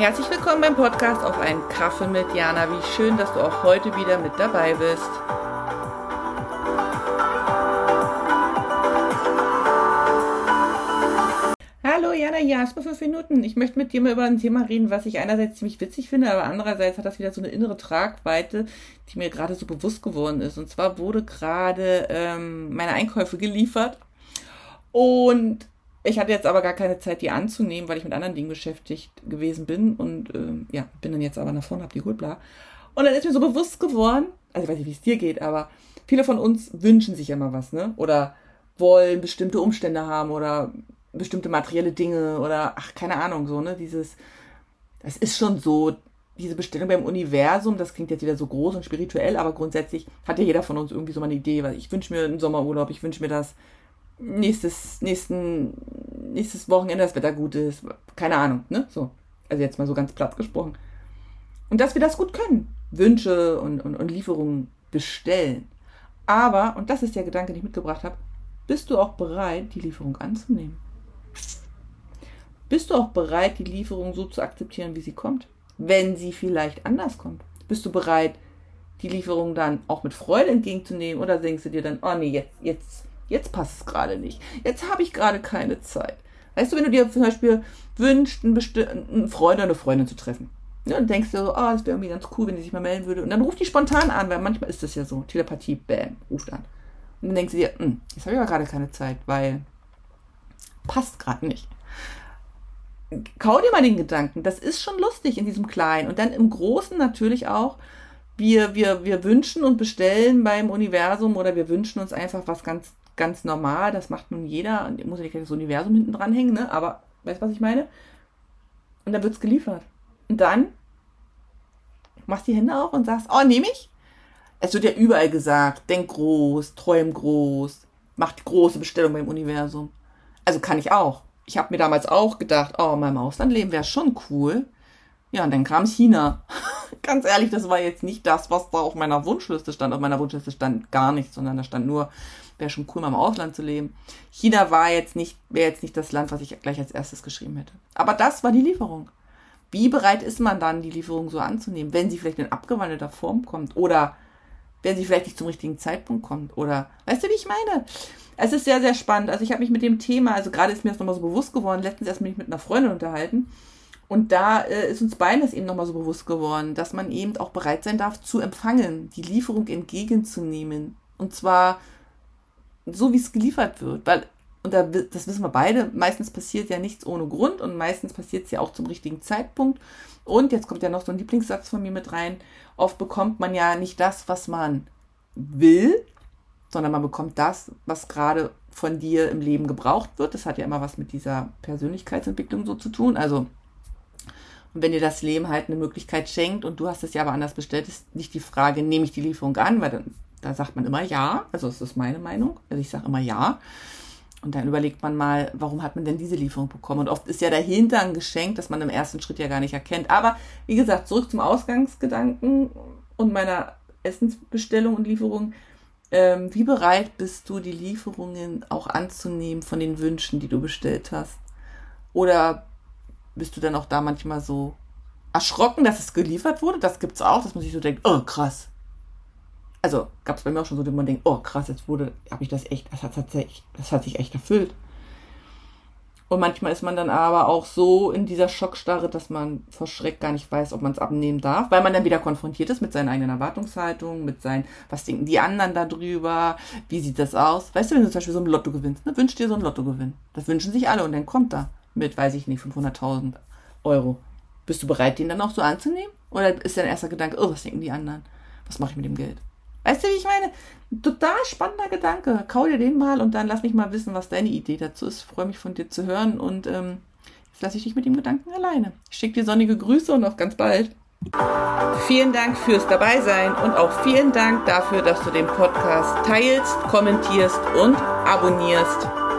Herzlich willkommen beim Podcast auf einen Kaffee mit Jana. Wie schön, dass du auch heute wieder mit dabei bist. Hallo Jana, ja, war fünf Minuten. Ich möchte mit dir mal über ein Thema reden, was ich einerseits ziemlich witzig finde, aber andererseits hat das wieder so eine innere Tragweite, die mir gerade so bewusst geworden ist. Und zwar wurde gerade ähm, meine Einkäufe geliefert und ich hatte jetzt aber gar keine Zeit, die anzunehmen, weil ich mit anderen Dingen beschäftigt gewesen bin und ähm, ja, bin dann jetzt aber nach vorne, hab die geholt, bla. Und dann ist mir so bewusst geworden, also ich weiß nicht, wie es dir geht, aber viele von uns wünschen sich immer was, ne? Oder wollen bestimmte Umstände haben oder bestimmte materielle Dinge oder ach, keine Ahnung, so, ne? Dieses, das ist schon so, diese Bestellung beim Universum, das klingt jetzt wieder so groß und spirituell, aber grundsätzlich hat ja jeder von uns irgendwie so mal eine Idee, weil ich wünsche mir einen Sommerurlaub, ich wünsche mir das, nächstes, nächsten, nächstes Wochenende das Wetter gut ist. Keine Ahnung, ne? So. Also jetzt mal so ganz platt gesprochen. Und dass wir das gut können. Wünsche und, und, und Lieferungen bestellen. Aber, und das ist der Gedanke, den ich mitgebracht habe, bist du auch bereit, die Lieferung anzunehmen? Bist du auch bereit, die Lieferung so zu akzeptieren, wie sie kommt? Wenn sie vielleicht anders kommt. Bist du bereit, die Lieferung dann auch mit Freude entgegenzunehmen? Oder denkst du dir dann, oh nee, jetzt, jetzt Jetzt passt es gerade nicht. Jetzt habe ich gerade keine Zeit. Weißt du, wenn du dir zum Beispiel wünschst, einen, einen Freund oder eine Freundin zu treffen. Ja, und denkst du so, oh, das wäre irgendwie ganz cool, wenn die sich mal melden würde. Und dann ruft die spontan an, weil manchmal ist das ja so. Telepathie, bam, ruft an. Und dann denkst du dir, hm, jetzt habe ich aber gerade keine Zeit, weil passt gerade nicht. Kau dir mal den Gedanken, das ist schon lustig in diesem Kleinen. Und dann im Großen natürlich auch, wir, wir, wir wünschen und bestellen beim Universum oder wir wünschen uns einfach was ganz ganz normal, das macht nun jeder, und muss ja nicht das Universum hinten dran hängen, ne? aber weißt du, was ich meine? Und dann wird es geliefert. Und dann machst die Hände auf und sagst, oh, nehme ich? Es wird ja überall gesagt, denk groß, träum groß, mach die große Bestellung beim Universum. Also kann ich auch. Ich habe mir damals auch gedacht, oh, in meinem Auslandleben wäre schon cool. Ja, und dann kam China. Ganz ehrlich, das war jetzt nicht das, was da auf meiner Wunschliste stand. Auf meiner Wunschliste stand gar nichts, sondern da stand nur, wäre schon cool, mal im Ausland zu leben. China war jetzt nicht, wäre jetzt nicht das Land, was ich gleich als erstes geschrieben hätte. Aber das war die Lieferung. Wie bereit ist man dann, die Lieferung so anzunehmen, wenn sie vielleicht in abgewandelter Form kommt oder wenn sie vielleicht nicht zum richtigen Zeitpunkt kommt oder weißt du, wie ich meine? Es ist sehr, sehr spannend. Also ich habe mich mit dem Thema, also gerade ist mir das nochmal so bewusst geworden, letztens erst mich mit einer Freundin unterhalten und da äh, ist uns beiden das eben nochmal so bewusst geworden, dass man eben auch bereit sein darf zu empfangen, die Lieferung entgegenzunehmen. Und zwar so wie es geliefert wird. Weil, und da, das wissen wir beide, meistens passiert ja nichts ohne Grund und meistens passiert es ja auch zum richtigen Zeitpunkt. Und jetzt kommt ja noch so ein Lieblingssatz von mir mit rein. Oft bekommt man ja nicht das, was man will, sondern man bekommt das, was gerade von dir im Leben gebraucht wird. Das hat ja immer was mit dieser Persönlichkeitsentwicklung so zu tun. Also, und wenn dir das Leben halt eine Möglichkeit schenkt und du hast es ja aber anders bestellt, ist nicht die Frage, nehme ich die Lieferung an, weil dann da sagt man immer ja. Also das ist meine Meinung. Also ich sage immer ja. Und dann überlegt man mal, warum hat man denn diese Lieferung bekommen? Und oft ist ja dahinter ein Geschenk, das man im ersten Schritt ja gar nicht erkennt. Aber wie gesagt, zurück zum Ausgangsgedanken und meiner Essensbestellung und Lieferung. Ähm, wie bereit bist du, die Lieferungen auch anzunehmen von den Wünschen, die du bestellt hast? Oder bist du dann auch da manchmal so erschrocken, dass es geliefert wurde? Das gibt's auch, dass man sich so denkt, oh krass, also gab es bei mir auch schon so, dass man denkt, oh krass, jetzt wurde, habe ich das echt, das hat, tatsächlich, das hat sich echt erfüllt. Und manchmal ist man dann aber auch so in dieser Schockstarre, dass man vor Schreck gar nicht weiß, ob man es abnehmen darf, weil man dann wieder konfrontiert ist mit seinen eigenen Erwartungshaltungen, mit seinen, was denken die anderen darüber, wie sieht das aus? Weißt du, wenn du zum Beispiel so ein Lotto gewinnst, ne, wünsch dir so ein Lottogewinn. Das wünschen sich alle und dann kommt da mit, weiß ich nicht, 500.000 Euro. Bist du bereit, den dann auch so anzunehmen? Oder ist dein erster Gedanke, oh, was denken die anderen? Was mache ich mit dem Geld? Weißt du, wie ich meine? Total spannender Gedanke. Kau dir den mal und dann lass mich mal wissen, was deine Idee dazu ist. Ich freue mich von dir zu hören und ähm, jetzt lasse ich dich mit dem Gedanken alleine. Ich schicke dir sonnige Grüße und auf ganz bald. Vielen Dank fürs Dabeisein und auch vielen Dank dafür, dass du den Podcast teilst, kommentierst und abonnierst.